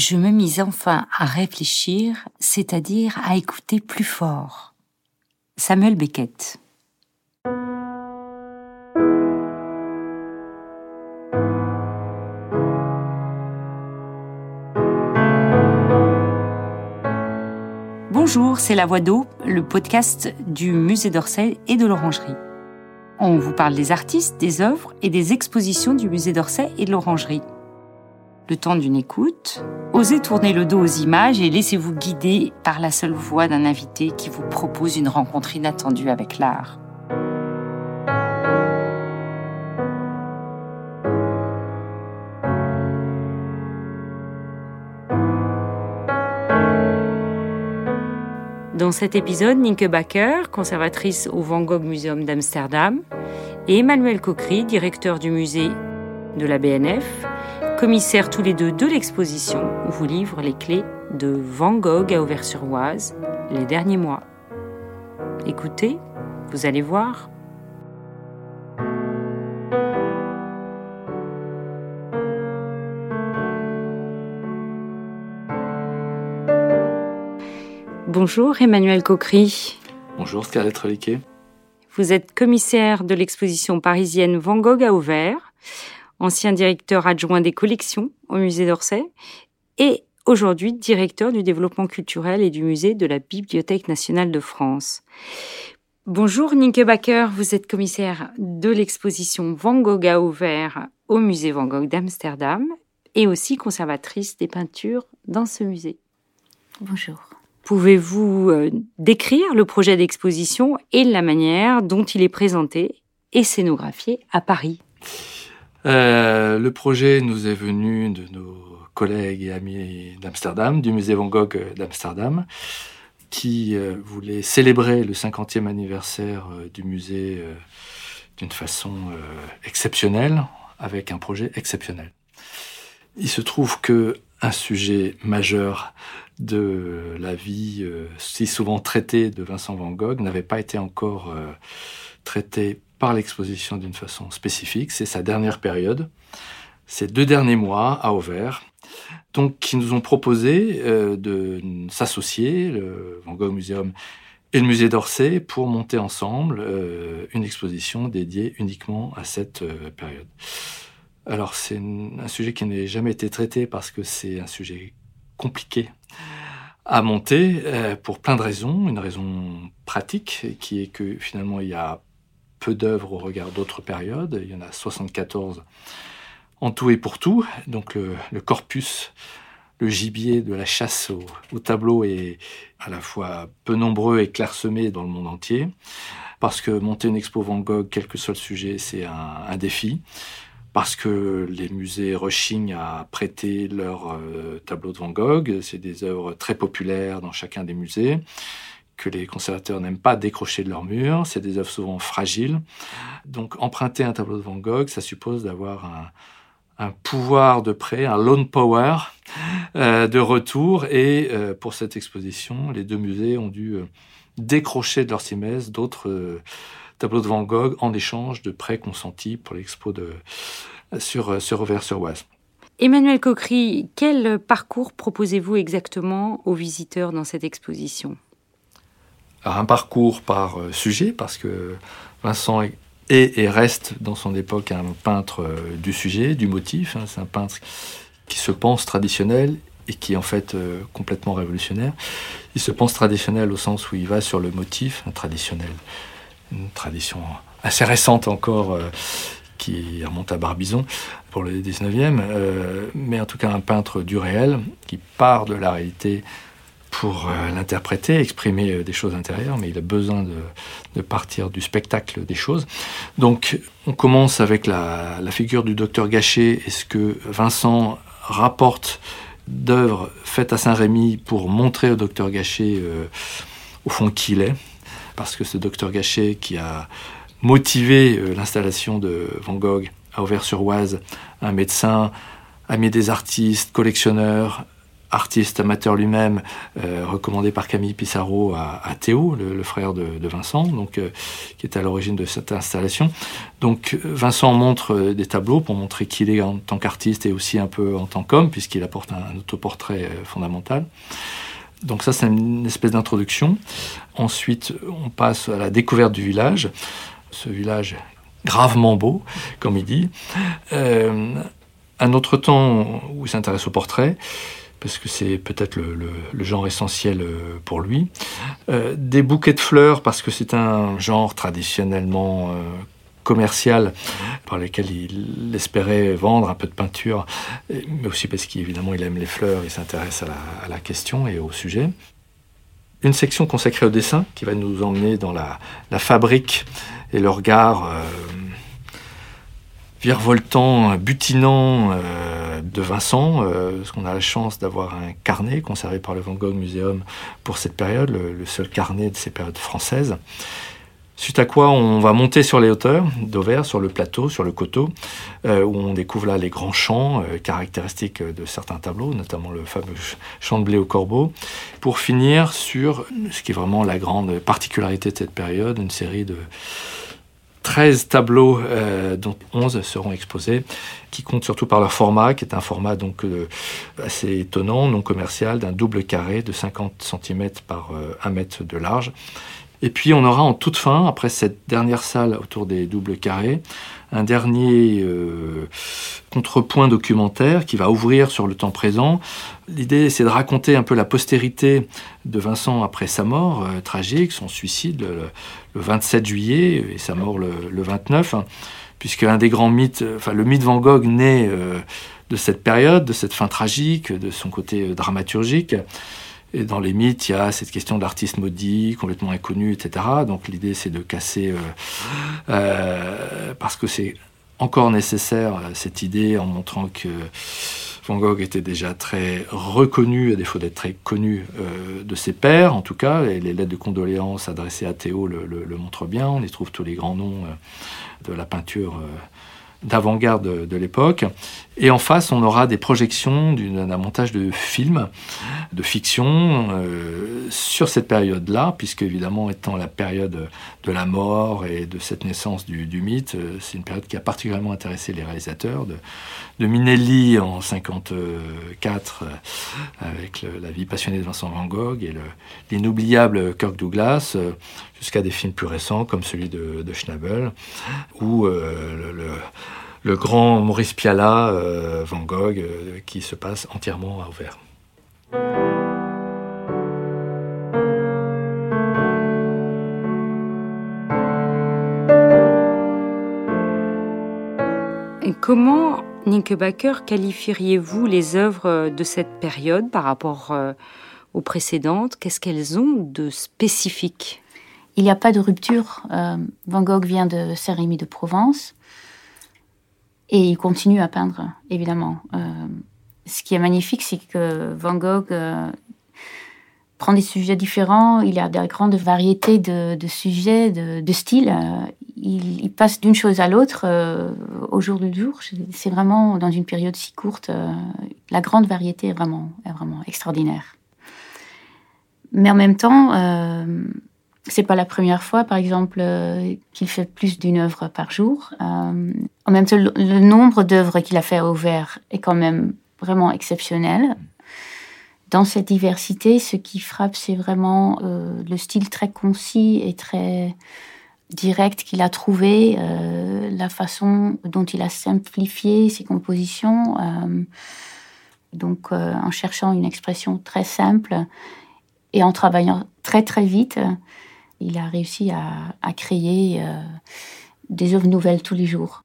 je me mis enfin à réfléchir, c'est-à-dire à écouter plus fort. Samuel Beckett. Bonjour, c'est La Voix d'eau, le podcast du musée d'Orsay et de l'Orangerie. On vous parle des artistes, des œuvres et des expositions du musée d'Orsay et de l'Orangerie le temps d'une écoute, osez tourner le dos aux images et laissez-vous guider par la seule voix d'un invité qui vous propose une rencontre inattendue avec l'art. Dans cet épisode, Nienke Bakker, conservatrice au Van Gogh Museum d'Amsterdam, et Emmanuel Coquery, directeur du musée de la BNF, commissaires tous les deux de l'exposition, vous livre les clés de Van Gogh à Auvers-sur-Oise les derniers mois. Écoutez, vous allez voir. Bonjour Emmanuel Coquery. Bonjour Scarlett Reliquet. Vous êtes commissaire de l'exposition parisienne Van Gogh à Auvers ancien directeur adjoint des collections au musée d'Orsay, et aujourd'hui directeur du développement culturel et du musée de la Bibliothèque nationale de France. Bonjour Nienke Bakker, vous êtes commissaire de l'exposition Van Gogh à ouvert au musée Van Gogh d'Amsterdam et aussi conservatrice des peintures dans ce musée. Bonjour. Pouvez-vous euh, décrire le projet d'exposition et la manière dont il est présenté et scénographié à Paris? Euh, le projet nous est venu de nos collègues et amis d'Amsterdam, du musée Van Gogh d'Amsterdam, qui euh, voulait célébrer le 50e anniversaire euh, du musée d'une façon exceptionnelle, avec un projet exceptionnel. Il se trouve que un sujet majeur de la vie si souvent traitée de Vincent Van Gogh n'avait pas été encore traité par l'exposition d'une façon spécifique. C'est sa dernière période, ces deux derniers mois à Auvers, donc qui nous ont proposé euh, de s'associer, le Van Gogh Museum et le musée d'Orsay, pour monter ensemble euh, une exposition dédiée uniquement à cette euh, période. Alors c'est un sujet qui n'a jamais été traité parce que c'est un sujet compliqué à monter pour plein de raisons. Une raison pratique qui est que finalement il y a peu d'œuvres au regard d'autres périodes. Il y en a 74 en tout et pour tout. Donc le, corpus, le gibier de la chasse au, tableau est à la fois peu nombreux et clairsemé dans le monde entier. Parce que monter une expo Van Gogh, quel que soit le sujet, c'est un, défi. Parce que les musées rechignent à prêter leurs euh, tableaux de Van Gogh. C'est des œuvres très populaires dans chacun des musées que les conservateurs n'aiment pas décrocher de leur mur. C'est des œuvres souvent fragiles. Donc emprunter un tableau de Van Gogh, ça suppose d'avoir un, pouvoir de prêt, un loan power euh, de retour. Et euh, pour cette exposition, les deux musées ont dû euh, décrocher de leur simès d'autres tableaux de Van Gogh en échange de prêts consentis pour l'expo sur, sur Auvers-sur-Oise. Emmanuel Coquery, quel parcours proposez-vous exactement aux visiteurs dans cette exposition? Un parcours par euh, sujet, parce que Vincent est et reste dans son époque un peintre euh, du sujet, du motif. Hein. C'est un peintre qui se pense traditionnel et qui est en fait euh, complètement révolutionnaire. Il se pense traditionnel au sens où il va sur le motif, traditionnel, une tradition assez récente encore qui remonte à Barbizon pour le 19e, mais en tout cas un peintre du réel qui part de la réalité pour euh, l'interpréter, exprimer euh, des choses intérieures, mais il a besoin de, partir du spectacle des choses. Donc on commence avec la, figure du docteur Gachet et ce que Vincent rapporte d'œuvres faites à Saint-Rémy pour montrer au docteur Gachet euh, au fond qui il est, parce que ce docteur Gachet qui a motivé l'installation de Van Gogh à Auvers-sur-Oise, un médecin, ami des artistes, collectionneur, artiste amateur lui-même, recommandé par Camille Pissarro à, Théo, le, frère de, Vincent, donc, qui est à l'origine de cette installation. Donc Vincent montre des tableaux pour montrer qui il est en tant qu'artiste et aussi un peu en tant qu'homme, puisqu'il apporte un, autoportrait fondamental. Donc ça, c'est une espèce d'introduction. Ensuite, on passe à la découverte du village. Ce village gravement beau, comme il dit. Euh, un autre temps où il s'intéresse au portrait, parce que c'est peut-être le, genre essentiel euh, pour lui. Euh, des bouquets de fleurs, parce que c'est un genre traditionnellement commercial par lesquels il espérait vendre un peu de peinture, mais aussi parce qu'évidemment il aime les fleurs, il s'intéresse à, la, question et au sujet. Une section consacrée au dessin qui va nous emmener dans la, fabrique et le regard euh, virevoltant, butinant euh, de Vincent, euh, parce qu'on a la chance d'avoir un carnet conservé par le Van Gogh Museum pour cette période, le seul carnet de ces périodes françaises. Suite à quoi on va monter sur les hauteurs d'Auvers, sur le plateau, sur le coteau, euh, où on découvre là les grands champs euh, caractéristiques de certains tableaux, notamment le fameux champ de blé au corbeau, pour finir sur ce qui est vraiment la grande particularité de cette période, une série de 13 tableaux, euh, dont 11 seront exposés, qui comptent surtout par leur format, qui est un format donc assez étonnant, non commercial, d'un double carré de 50 cm par 1 mètre de large, et puis on aura en toute fin, après cette dernière salle autour des doubles carrés, un dernier euh, contrepoint documentaire qui va ouvrir sur le temps présent. L'idée, c'est de raconter un peu la postérité de Vincent après sa mort euh, tragique, son suicide le, 27 juillet et sa mort le, 29, hein, puisque un des grands mythes, enfin le mythe Van Gogh naît euh, de cette période, de cette fin tragique, de son côté dramaturgique. Et dans les mythes, il y a cette question d'artiste maudit, complètement inconnu, etc. Donc l'idée, c'est de casser, euh, euh, parce que c'est encore nécessaire, euh, cette idée, en montrant que Van Gogh était déjà très reconnu, à défaut d'être très connu de ses pairs, en tout cas. Et les lettres de condoléances adressées à Théo le montrent bien. On y trouve tous les grands noms de la peinture d'avant-garde de, l'époque. Et en face, on aura des projections d'un montage de films, de fiction, euh, sur cette période-là, puisque évidemment, étant la période de la mort et de cette naissance du, mythe, euh, c'est une période qui a particulièrement intéressé les réalisateurs, de, de Minelli en 54, euh, avec la vie passionnée de Vincent Van Gogh, et l'inoubliable Kirk Douglas, jusqu'à des films plus récents comme celui de, Schnabel, euh, le, grand Maurice Pialat, euh, Van Gogh, euh, qui se passe entièrement à Auvers. Et comment, Nickebacker, qualifieriez-vous les œuvres de cette période par rapport aux précédentes? Qu'est-ce qu'elles ont de spécifique? Il n'y a pas de rupture. Euh, Van Gogh vient de Saint-Rémy de Provence et il continue à peindre, évidemment. Euh, ce qui est magnifique, c'est que Van Gogh euh, prend des sujets différents, il a de grandes variétés de, sujets, de, styles. Il, passe d'une chose à l'autre au jour le jour. C'est vraiment dans une période si courte, la grande variété est vraiment, est vraiment extraordinaire. Mais en même temps, c'est pas la première fois, par exemple, euh, qu'il fait plus d'une œuvre par jour. Euh, en même temps, le, nombre d'œuvres qu'il a fait au vert est quand même vraiment exceptionnel. Dans cette diversité, ce qui frappe, c'est vraiment euh, le style très concis et très direct qu'il a trouvé, la façon dont il a simplifié ses compositions. donc, en cherchant une expression très simple et en travaillant très très vite il a réussi à, créer euh, des œuvres nouvelles tous les jours.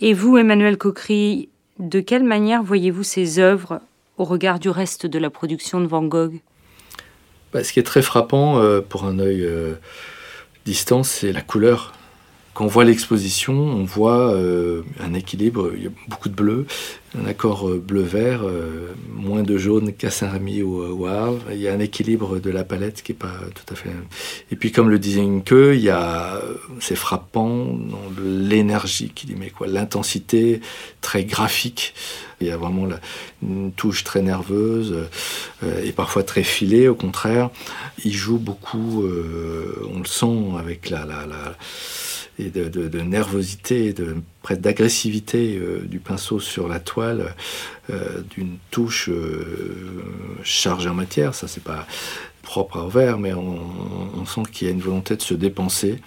Et vous, Emmanuel Coquery, de quelle manière voyez-vous ces œuvres au regard du reste de la production de Van Gogh? Bah, Ce qui est très frappant euh, pour un œil euh, distant, c'est la couleur quand on voit l'exposition, on voit euh, un équilibre, il y a beaucoup de bleu, un accord euh, bleu-vert, euh, moins de jaune qu'à Saint-Rémy ou, à Arles. Il y a un équilibre de la palette qui n'est pas tout à fait... Et puis comme le disait que, il y a, c'est frappant l'énergie qu'il y met, l'intensité très graphique. Il y a vraiment la, une touche très nerveuse et parfois très filée, au contraire. Il joue beaucoup, on le sent avec la, la, la et de, nervosité, d'agressivité euh, du pinceau sur la toile, euh, d'une touche euh, chargée en matière. Ça, c'est pas propre à verre, mais on, sent qu'il y a une volonté de se dépenser,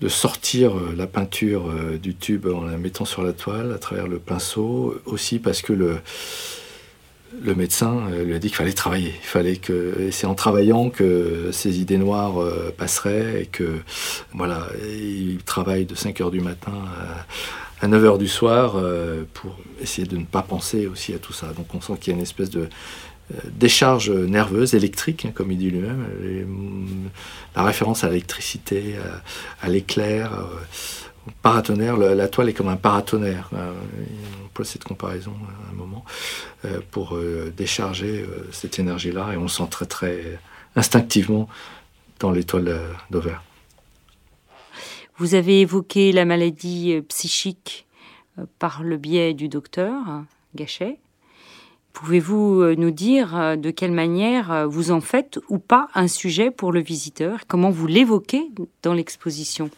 de sortir la peinture du tube en la mettant sur la toile à travers le pinceau, aussi parce que le le médecin euh, lui a dit qu'il fallait travailler. Il fallait que, et c'est en travaillant que ses idées noires euh, passeraient et que, voilà, il travaille de 5 heures du matin à, 9 heures du soir euh, pour essayer de ne pas penser aussi à tout ça. Donc on sent qu'il y a une espèce de décharge nerveuse, électrique, hein, comme il dit lui-même. La référence à l'électricité, à, l'éclair paratonnerre, la toile est comme un paratonnerre. On pose cette comparaison à un moment. Euh, pour euh, décharger euh, cette énergie-là et on sent très instinctivement dans l'étoile d'Auvert. Vous avez évoqué la maladie psychique par le biais du docteur Gachet. Pouvez-vous nous dire de quelle manière vous en faites ou pas un sujet pour le visiteur? Comment vous l'évoquez dans l'exposition?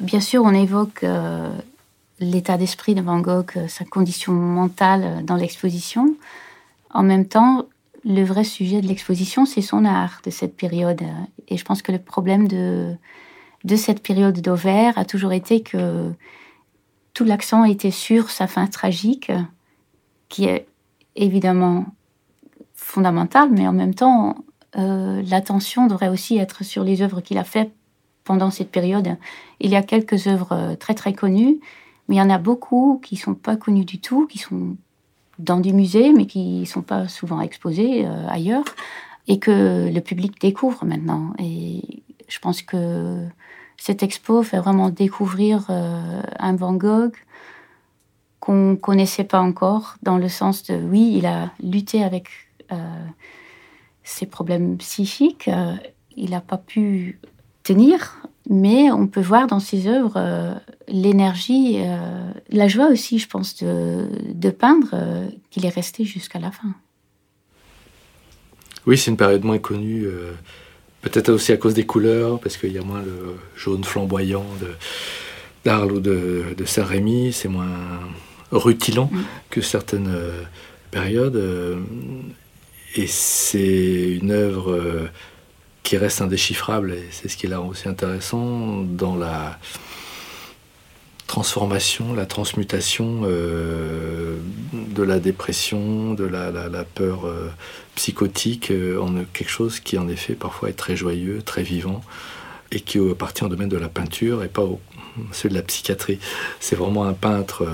Bien sûr, on évoque l'état d'esprit de Van Gogh, euh, sa condition mentale euh, dans l'exposition. En même temps, le vrai sujet de l'exposition, c'est son art de cette période. Et je pense que le problème de, cette période d'Auvert a toujours été que tout l'accent était sur sa fin tragique, qui est évidemment fondamentale, mais en même temps, euh, l'attention devrait aussi être sur les œuvres qu'il a faites pendant cette période. Il y a quelques œuvres très très connues mais il y en a beaucoup qui sont pas connus du tout, qui sont dans des musées, mais qui sont pas souvent exposés euh, ailleurs, et que le public découvre maintenant. Et je pense que cette expo fait vraiment découvrir euh, un Van Gogh qu'on connaissait pas encore, dans le sens de oui, il a lutté avec euh, ses problèmes psychiques, il n'a pas pu tenir mais on peut voir dans ses œuvres euh, l'énergie, euh, la joie aussi, je pense, de, peindre, euh, qu'il est resté jusqu'à la fin. Oui, c'est une période moins connue, peut-être aussi à cause des couleurs, parce qu'il y a moins le jaune flamboyant d'Arles ou de, Saint-Rémy, c'est moins rutilant que certaines périodes. et c'est une œuvre qui reste indéchiffrable, et c'est ce qui est là aussi intéressant dans la transformation, la transmutation euh, de la dépression, de la, peur euh, psychotique euh, en quelque chose qui en effet parfois est très joyeux, très vivant, et qui appartient au domaine de la peinture et pas au celui de la psychiatrie. C'est vraiment un peintre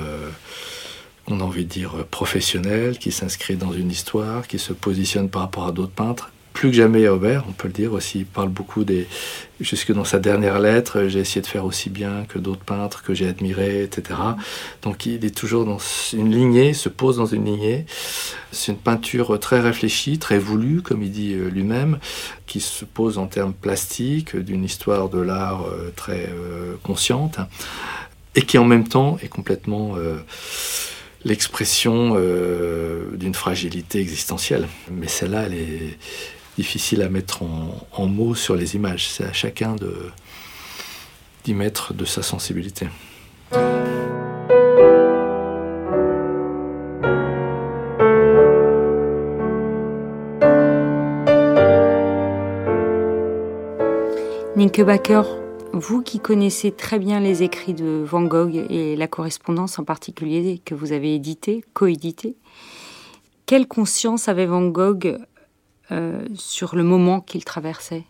on a envie de dire professionnel, qui s'inscrit dans une histoire, qui se positionne par rapport à d'autres peintres plus que jamais à Aubert, on peut le dire aussi. Il parle beaucoup des. Jusque dans sa dernière lettre, j'ai essayé de faire aussi bien que d'autres peintres que j'ai admirés, etc. Donc il est toujours dans une lignée, se pose dans une lignée. C'est une peinture très réfléchie, très voulue, comme il dit euh, lui-même, qui se pose en termes plastiques, d'une histoire de l'art euh, très euh, consciente, et qui en même temps est complètement l'expression d'une fragilité existentielle. Mais celle-là, elle est difficile à mettre en, mots sur les images. C'est à chacun d'y mettre de sa sensibilité. Nienke Baker, vous qui connaissez très bien les écrits de Van Gogh et la correspondance en particulier que vous avez édité, coédité, quelle conscience avait Van Gogh euh, sur le moment qu'il traversait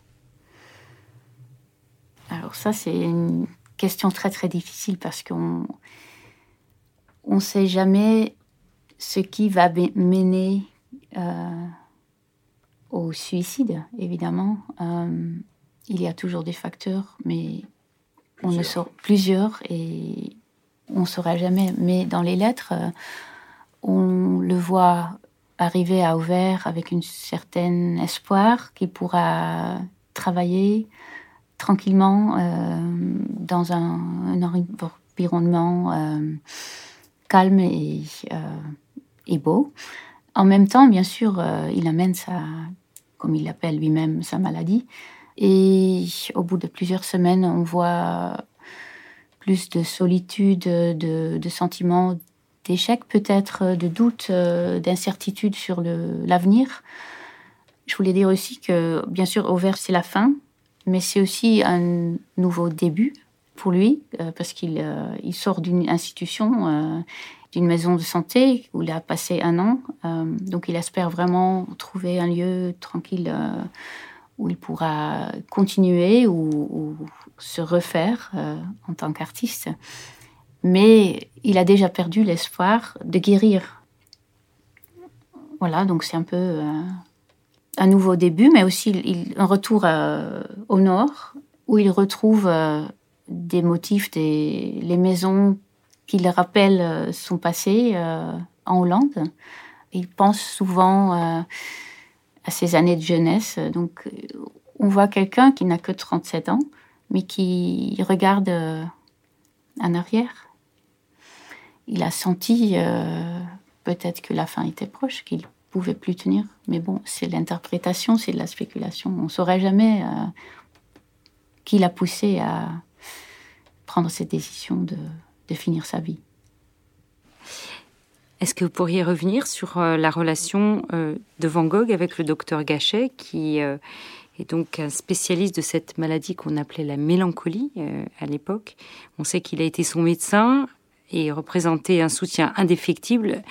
Alors ça, c'est une question très très difficile parce qu'on on ne sait jamais ce qui va mener euh, au suicide, évidemment. Euh, il y a toujours des facteurs, mais on ne sort plusieurs et on ne saura jamais. Mais dans les lettres, on le voit arriver à Auvers avec une certaine espoir qu'il pourra travailler tranquillement euh, dans un, environnement euh, calme et, et, beau. En même temps, bien sûr, il amène sa, comme il l'appelle lui-même, sa maladie. Et au bout de plusieurs semaines, on voit plus de solitude, de, sentiments d'échec, peut-être de doute, euh, d'incertitude sur l'avenir. Je voulais dire aussi que, bien sûr, Auvers, c'est la fin, mais c'est aussi un nouveau début pour lui, euh, parce qu'il euh, il sort d'une institution, d'une maison de santé où il a passé un an. donc il espère vraiment trouver un lieu tranquille où il pourra continuer ou, se refaire euh, en tant qu'artiste. Mais il a déjà perdu l'espoir de guérir. Voilà, donc c'est un peu euh, un nouveau début, mais aussi un retour euh, au nord, où il retrouve des motifs, des, les maisons qui le rappellent son passé en Hollande. Il pense souvent à ses années de jeunesse. Donc, on voit quelqu'un qui n'a que 37 ans, mais qui regarde euh, en arrière. Il a senti euh, peut-être que la fin était proche, qu'il pouvait plus tenir. Mais bon, c'est l'interprétation, c'est de la spéculation. On ne saurait jamais euh, qui l'a poussé à prendre cette décision de, finir sa vie. Est-ce que vous pourriez revenir sur euh, la relation de Van Gogh avec le docteur Gachet, qui est donc un spécialiste de cette maladie qu'on appelait la mélancolie à l'époque? On sait qu'il a été son médecin et représentait un soutien indéfectible.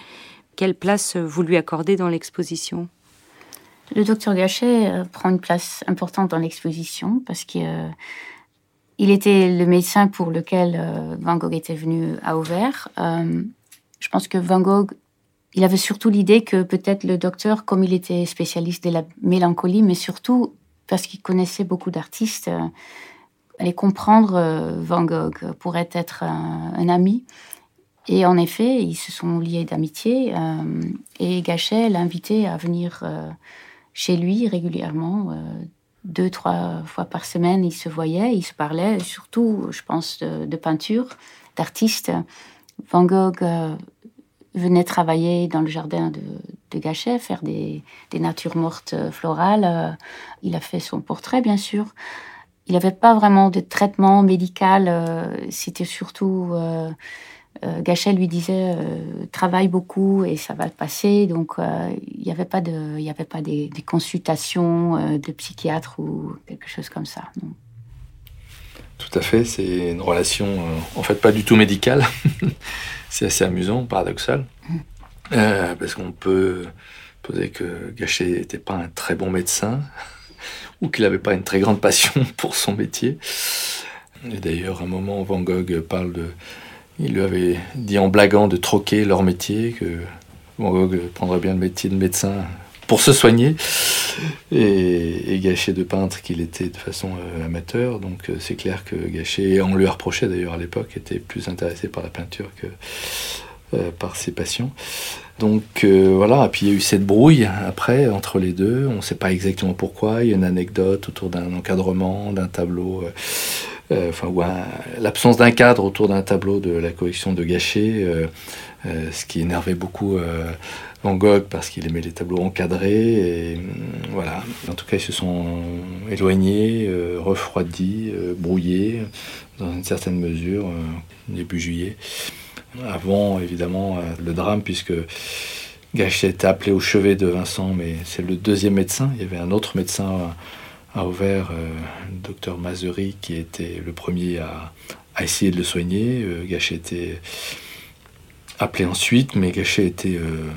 Quelle place vous lui accordez dans l'exposition? Le docteur Gachet prend une place importante dans l'exposition parce qu'il il était le médecin pour lequel Van Gogh était venu à Auvers. Je pense que Van Gogh, il avait surtout l'idée que peut-être le docteur, comme il était spécialiste de la mélancolie, mais surtout parce qu'il connaissait beaucoup d'artistes, euh, allait comprendre euh, Van Gogh pourrait être un, ami. Et en effet, ils se sont liés d'amitié. Euh, et Gachet l'a invité à venir chez lui régulièrement. deux, trois fois par semaine, ils se voyaient, ils se parlaient, surtout, je pense, de, peinture, d'artistes. Van Gogh euh, venait travailler dans le jardin de, Gachet, faire des, natures mortes euh, florales. Euh, il a fait son portrait, bien sûr. Il n'avait pas vraiment de traitement médical. C'était surtout... Gachet lui disait travaille beaucoup et ça va passer. Donc il n'y avait pas de, il y avait pas des, consultations de psychiatre ou quelque chose comme ça. Tout à fait, c'est une relation euh, en fait pas du tout médicale. c'est assez amusant, paradoxal. Mm. Euh, parce qu'on peut poser que Gachet n'était pas un très bon médecin ou qu'il n'avait pas une très grande passion pour son métier. Et d'ailleurs, à un moment, Van Gogh parle de. Il lui avait dit en blaguant de troquer leur métier, que Van Gogh prendrait bien le métier de médecin pour se soigner et, gâcher de peintre qu'il était de façon euh, amateur. Donc euh, c'est clair que Gachet, on lui a reproché d'ailleurs à l'époque, était plus intéressé par la peinture que par ses passions. Donc voilà, et puis il y a eu cette brouille après entre les deux, on ne sait pas exactement pourquoi, il y a une anecdote autour d'un encadrement, d'un tableau, enfin, ou l'absence d'un cadre autour d'un tableau de la collection de Gachet, ce qui énervait beaucoup Van Gogh parce qu'il aimait les tableaux encadrés. Et mm, voilà. En tout cas, ils se sont éloignés, euh, refroidis, euh, brouillés dans une certaine mesure euh, début juillet. Avant, évidemment, le drame, puisque Gachet était appelé au chevet de Vincent, mais c'est le deuxième médecin. Il y avait un autre médecin à Auvers, le docteur Mazery, qui était le premier à, à essayer de le soigner. Gachet était appelé ensuite, mais Gachet était euh,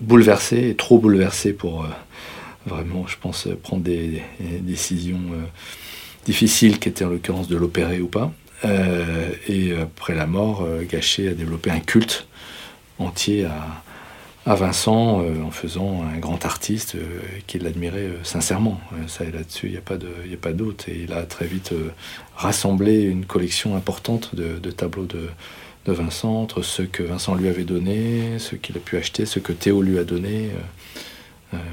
bouleversé, trop bouleversé pour euh, vraiment, je pense, prendre des, décisions euh, difficiles, qui étaient en l'occurrence de l'opérer ou pas. Et après la mort, Gachet a développé un culte entier à, Vincent en faisant un grand artiste qu'il admirait sincèrement. ça, là-dessus, il n'y a pas de, doute. Et il a très vite rassemblé une collection importante de, tableaux de, Vincent, entre ceux que Vincent lui avait donnés, ceux qu'il a pu acheter, ceux que Théo lui a donnés.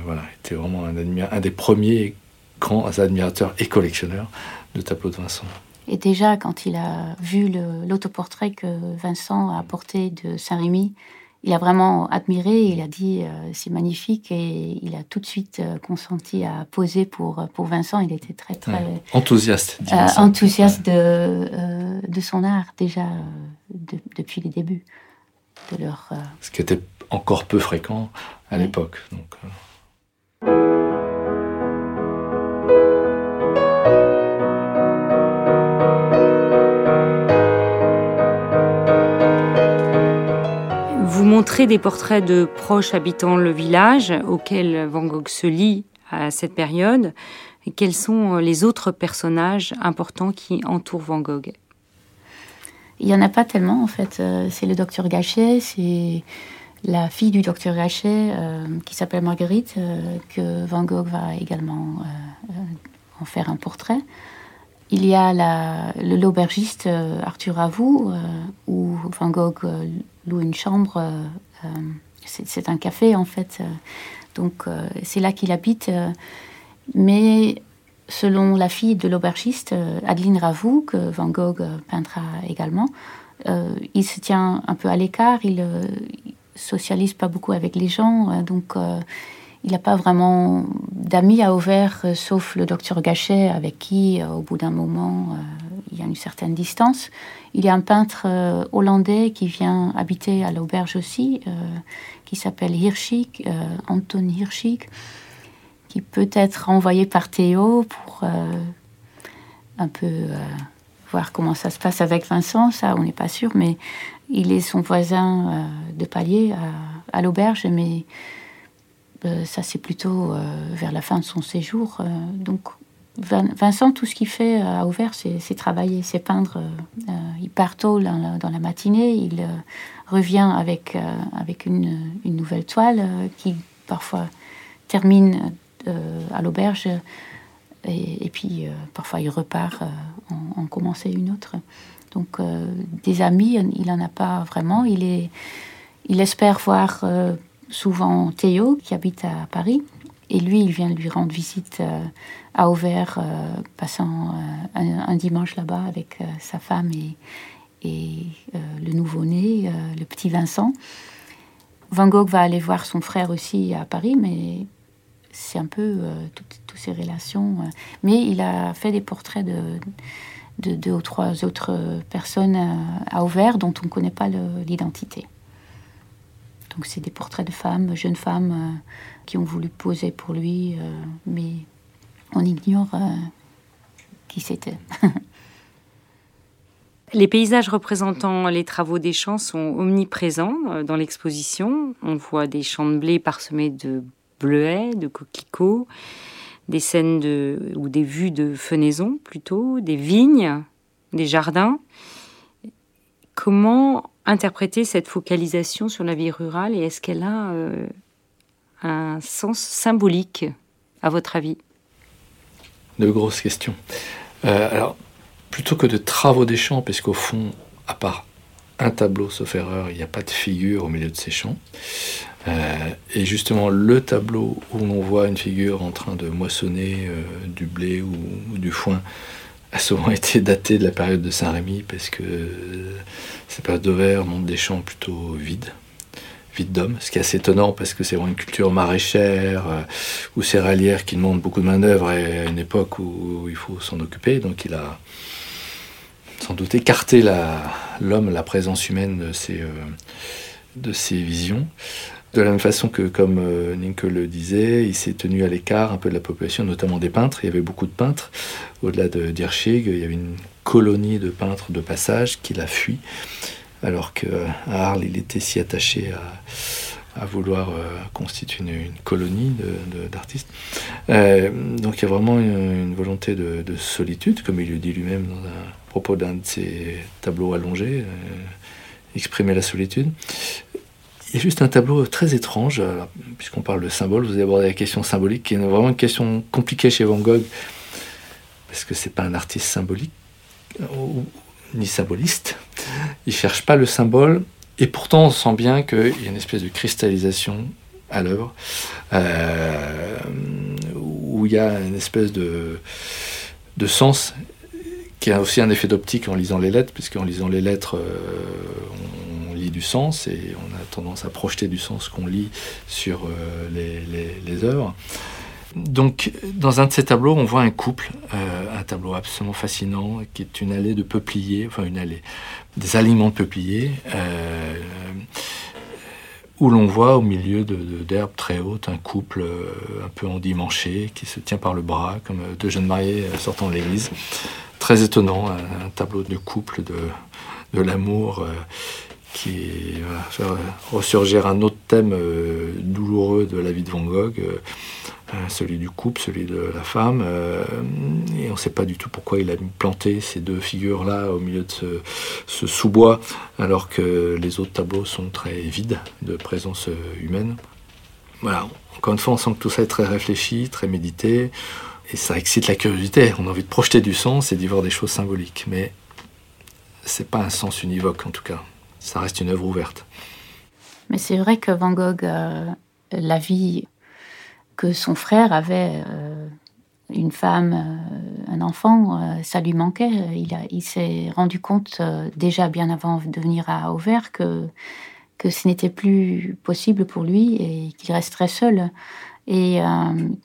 voilà, il était vraiment un des premiers grands admirateurs et collectionneurs de tableaux de Vincent. Et déjà, quand il a vu l'autoportrait que Vincent a apporté de Saint-Rémy, il a vraiment admiré, il a dit euh, c'est magnifique et il a tout de suite euh, consenti à poser pour, pour Vincent. Il était très très enthousiaste, euh, enthousiaste de, de son art déjà depuis les débuts de leur. Ce qui était encore peu fréquent à l'époque. Donc. Montrer des portraits de proches habitant le village auxquels Van Gogh se lie à cette période. Quels sont les autres personnages importants qui entourent Van Gogh? Il n'y en a pas tellement en fait. Euh, c'est le docteur Gachet, c'est la fille du docteur Gachet euh, qui s'appelle Marguerite, euh, que Van Gogh va également en faire un portrait. Il y a l'aubergiste Arthur Avoue, où Van Gogh loue une chambre. Euh, euh, c'est un café en fait. Euh, donc c'est là qu'il habite. mais selon la fille de l'aubergiste, Adeline Ravoux, que Van Gogh peindra également, il se tient un peu à l'écart, il, ne socialise pas beaucoup avec les gens, donc il n'a pas vraiment d'amis à Auvers, sauf le docteur Gachet, avec qui, au bout d'un moment, il y a une certaine distance. Il y a un peintre euh, hollandais qui vient habiter à l'auberge aussi, euh, qui s'appelle Hirschig, euh, Anton Hirschig, qui peut être envoyé par Théo pour un peu voir comment ça se passe avec Vincent. Ça, on n'est pas sûr, mais il est son voisin de palier à, l'auberge, mais ça c'est plutôt vers la fin de son séjour. donc Vincent, tout ce qu'il fait euh, à Auvers, c'est travailler, c'est peindre. Euh, euh, il part tôt dans la, matinée, il revient avec, avec une, nouvelle toile qui parfois termine à l'auberge et, puis parfois il repart en, en, commencer une autre. Donc des amis, il n'en a pas vraiment. Il, est, il espère voir souvent Théo qui habite à Paris et lui, il vient lui rendre visite à Auvers, euh, passant euh, un, dimanche là-bas avec euh, sa femme et, le nouveau-né, le petit Vincent. Van Gogh va aller voir son frère aussi à Paris, mais c'est un peu toutes, ces relations. mais il a fait des portraits de, de deux ou trois autres personnes à Auvers dont on ne connaît pas l'identité. Donc c'est des portraits de femmes, jeunes femmes, qui ont voulu poser pour lui, mais on ignore euh, qui c'était. Les paysages représentant les travaux des champs sont omniprésents euh, dans l'exposition. On voit des champs de blé parsemés de bleuets, de coquelicots, des scènes de, ou des vues de fenaison plutôt, des vignes, des jardins. Comment interpréter cette focalisation sur la vie rurale et est-ce qu'elle a euh, un sens symbolique, à votre avis? De grosses questions. Euh, alors, plutôt que de travaux des champs, puisqu'au fond, à part un tableau, sauf erreur, il n'y a pas de figure au milieu de ces champs. Euh, et justement, le tableau où l'on voit une figure en train de moissonner du blé ou, du foin a souvent été daté de la période de Saint-Rémy, parce que cette période d'Auvers montre des champs plutôt vides vide d'homme, ce qui est assez étonnant parce que c'est vraiment une culture maraîchère euh, ou céréalière qui demande beaucoup de main-d'œuvre à une époque où il faut s'en occuper. Donc il a sans doute écarté l'homme, la, présence humaine de ses, euh, de ses visions. De la même façon que, comme euh, le disait, il s'est tenu à l'écart un peu de la population, notamment des peintres. Il y avait beaucoup de peintres. Au-delà de d'Irschig, il y avait une colonie de peintres de passage qu'il a fui alors qu'à Arles, il était si attaché à, vouloir euh, constituer une, colonie d'artistes. Euh, donc il y a vraiment une, volonté de, solitude, comme il le dit lui-même dans un propos d'un de ses tableaux allongés, euh, exprimer la solitude. Il y a juste un tableau très étrange, puisqu'on parle de symbole, vous avez abordé la question symbolique, qui est vraiment une question compliquée chez Van Gogh, parce que c'est pas un artiste symbolique, ni symboliste. Il cherche pas le symbole, et pourtant on sent bien qu'il y a une espèce de cristallisation à l'œuvre, euh, où il y a une espèce de, de sens qui a aussi un effet d'optique en lisant les lettres, puisqu'en lisant les lettres, euh, on lit du sens et on a tendance à projeter du sens qu'on lit sur euh, les, œuvres. Donc, dans un de ces tableaux, on voit un couple, euh, un tableau absolument fascinant, qui est une allée de peupliers, enfin une allée, des aliments de peupliers, où l'on voit au milieu d'herbes de, très hautes un couple un peu endimanché qui se tient par le bras, comme deux jeunes mariés sortant de l'église très étonnant, un, tableau de couple, de, l'amour, euh, qui va faire ressurgir un autre thème euh, douloureux de la vie de Van Gogh, euh, celui du couple, celui de la femme. et on ne sait pas du tout pourquoi il a planté ces deux figures-là au milieu de ce sous-bois, alors que les autres tableaux sont très vides de présence humaine. Voilà, encore une fois, on sent que tout ça est très réfléchi, très médité. Et ça excite la curiosité. On a envie de projeter du sens et d'y voir des choses symboliques. Mais c'est pas un sens univoque en tout cas. Ça reste une œuvre ouverte. Mais c'est vrai que Van Gogh, euh, la vie que son frère avait, euh, une femme, euh, un enfant, ça lui manquait. Il, s'est rendu compte déjà bien avant de venir à Auvers que, que ce n'était plus possible pour lui et qu'il resterait seul et euh,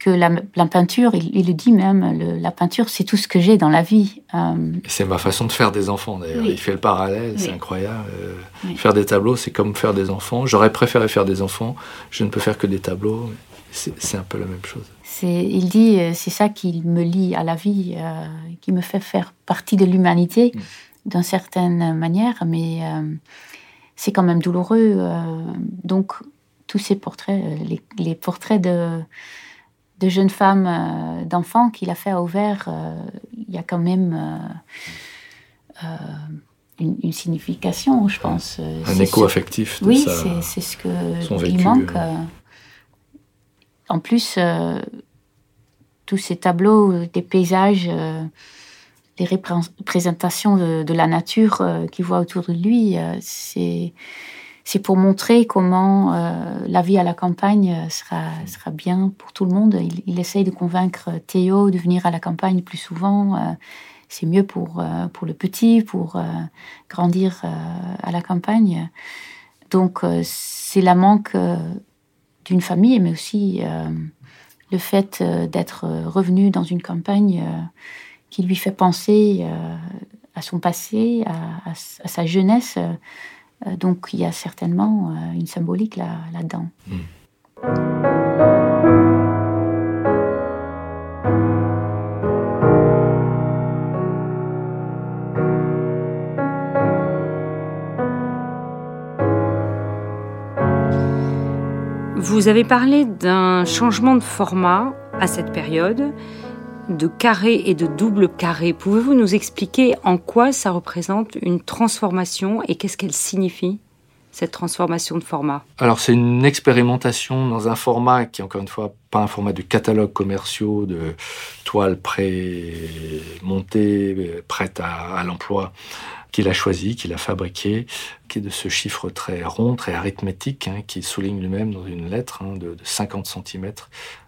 que la, peinture, il, le dit même, la peinture, c'est tout ce que j'ai dans la vie. Euh, c'est ma façon de faire des enfants, d'ailleurs. Il fait le parallèle, c'est incroyable. Euh, faire des tableaux, c'est comme faire des enfants. J'aurais préféré faire des enfants, je ne peux faire que des tableaux. C'est un peu la même chose. Il dit, c'est ça qui me lie à la vie, qui me fait faire partie de l'humanité, mm. d'une certaine manière, mais c'est quand même douloureux. donc, tous ces portraits, euh, les, portraits de, de jeunes femmes, euh, d'enfants qu'il a fait à Auvers, euh, il y a quand même une, signification, je pense. Un écho affectif. oui, c'est ce que il manque. En plus, tous ces tableaux, des paysages, des représentations de, de la nature qu'il voit autour de lui, c'est c'est pour montrer comment euh, la vie à la campagne euh, sera, sera bien pour tout le monde. Il, essaye de convaincre Théo de venir à la campagne plus souvent. Euh, c'est mieux pour, pour le petit, pour grandir à la campagne. Donc, c'est la manque d'une famille, mais aussi le fait d'être revenu dans une campagne qui lui fait penser à son passé, à sa jeunesse donc il y a certainement euh, une symbolique là, dedans hmm. Vous avez parlé d'un changement de format à cette période de carré et de double carré. Pouvez-vous nous expliquer en quoi ça représente une transformation et qu'est-ce qu'elle signifie cette transformation de format? Alors c'est une expérimentation dans un format qui encore une fois pas un format de catalogue commerciaux, de toiles pré-montées, prêtes à, l'emploi, qu'il a choisi, qu'il a fabriqué, qui est de ce chiffre très rond, très arithmétique, hein, qui souligne lui-même dans une lettre hein, de, 50 cm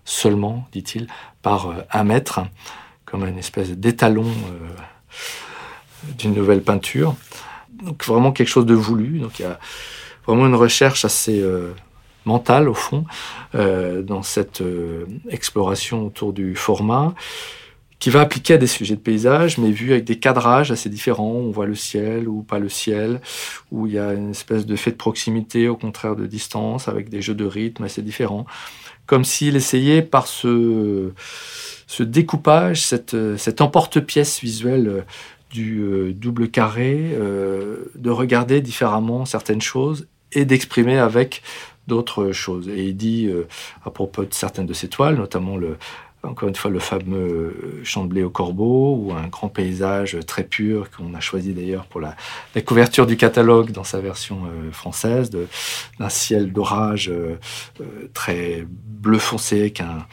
seulement, dit-il, par euh, un mètre, comme une espèce d'étalon euh, d'une nouvelle peinture. Donc vraiment quelque chose de voulu. Donc il y a vraiment une recherche assez euh, mentale au fond dans cette exploration autour du format qui va appliquer à des sujets de paysage, mais vu avec des cadrages assez différents. On voit le ciel ou pas le ciel, où il y a une espèce de fait de proximité, au contraire de distance, avec des jeux de rythme assez différents. Comme s'il essayait par ce, ce découpage, cette, emporte-pièce visuelle du euh, double carré, euh, de regarder différemment certaines choses et d'exprimer avec d'autres choses. Et il dit, euh, à propos de certaines de ses toiles, notamment le, encore une fois le fameux champ au corbeau ou un grand paysage très pur qu'on a choisi d'ailleurs pour la, couverture du catalogue dans sa version euh, française, d'un ciel d'orage euh, euh, très bleu foncé avec un,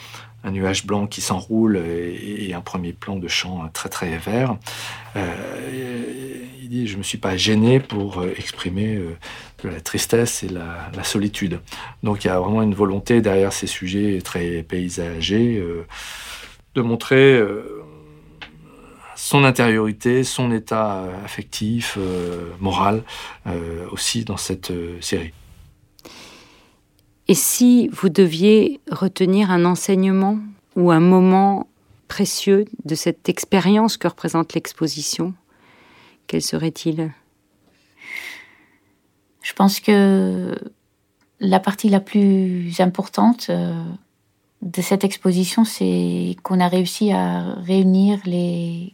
nuage blanc qui s'enroule et, un premier plan de champ très très vert. Je me suis pas gêné pour exprimer la tristesse et la, solitude. Donc il y a vraiment une volonté derrière ces sujets très paysagers euh, de montrer euh, son intériorité, son état affectif, euh, moral aussi dans cette série. Et si vous deviez retenir un enseignement ou un moment précieux de cette expérience que représente l'exposition, quel serait-il? Je pense que la partie la plus importante euh, de cette exposition, c'est qu'on a réussi à réunir les,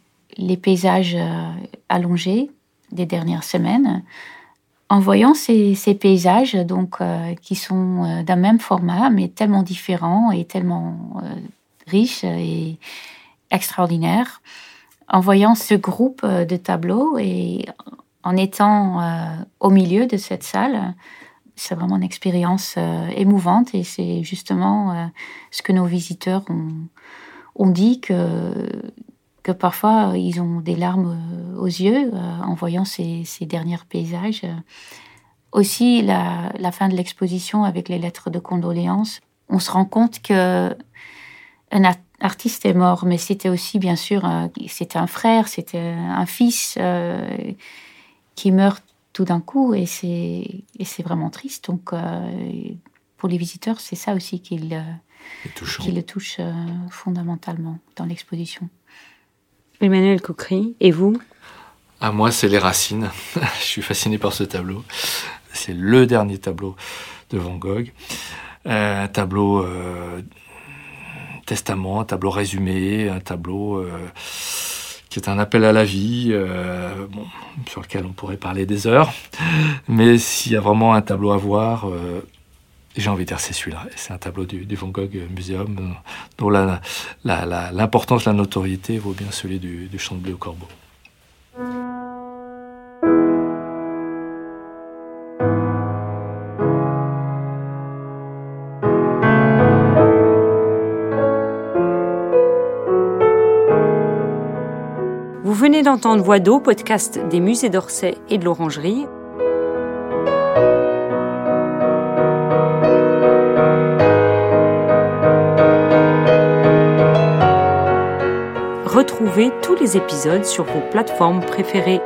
paysages euh, allongés des dernières semaines. En voyant ces, ces paysages, donc, euh, qui sont d'un même format, mais tellement différents et tellement riches et extraordinaires, en voyant ce groupe de tableaux et en étant euh, au milieu de cette salle, c'est vraiment une expérience euh, émouvante et c'est justement euh, ce que nos visiteurs ont, dit que, parfois ils ont des larmes aux yeux en voyant ces, derniers paysages. Aussi, la, fin de l'exposition avec les lettres de condoléances, on se rend compte que artiste est mort, mais c'était aussi bien sûr, c'était un frère, c'était un fils qui meurt tout d'un coup et c'est c'est vraiment triste. Donc euh, pour les visiteurs, c'est ça aussi qui le, qui le touche euh, fondamentalement dans l'exposition. Emmanuel Coquery, et vous? À ah, moi, c'est les racines. Je suis fasciné par ce tableau. C'est le dernier tableau de Van Gogh. Euh, un tableau testament, un tableau résumé, un tableau qui est un appel à la vie, euh, sur lequel on pourrait parler des heures. Mais s'il y a vraiment un tableau à voir, euh, j'ai envie de dire c'est celui-là. C'est un tableau du, Van Gogh Museum, dont l'importance, la, la, notoriété vaut bien celui du, du champ de blé au corbeau. D'entendre Voix d'eau, podcast des musées d'Orsay et de l'Orangerie. Retrouvez tous les épisodes sur vos plateformes préférées.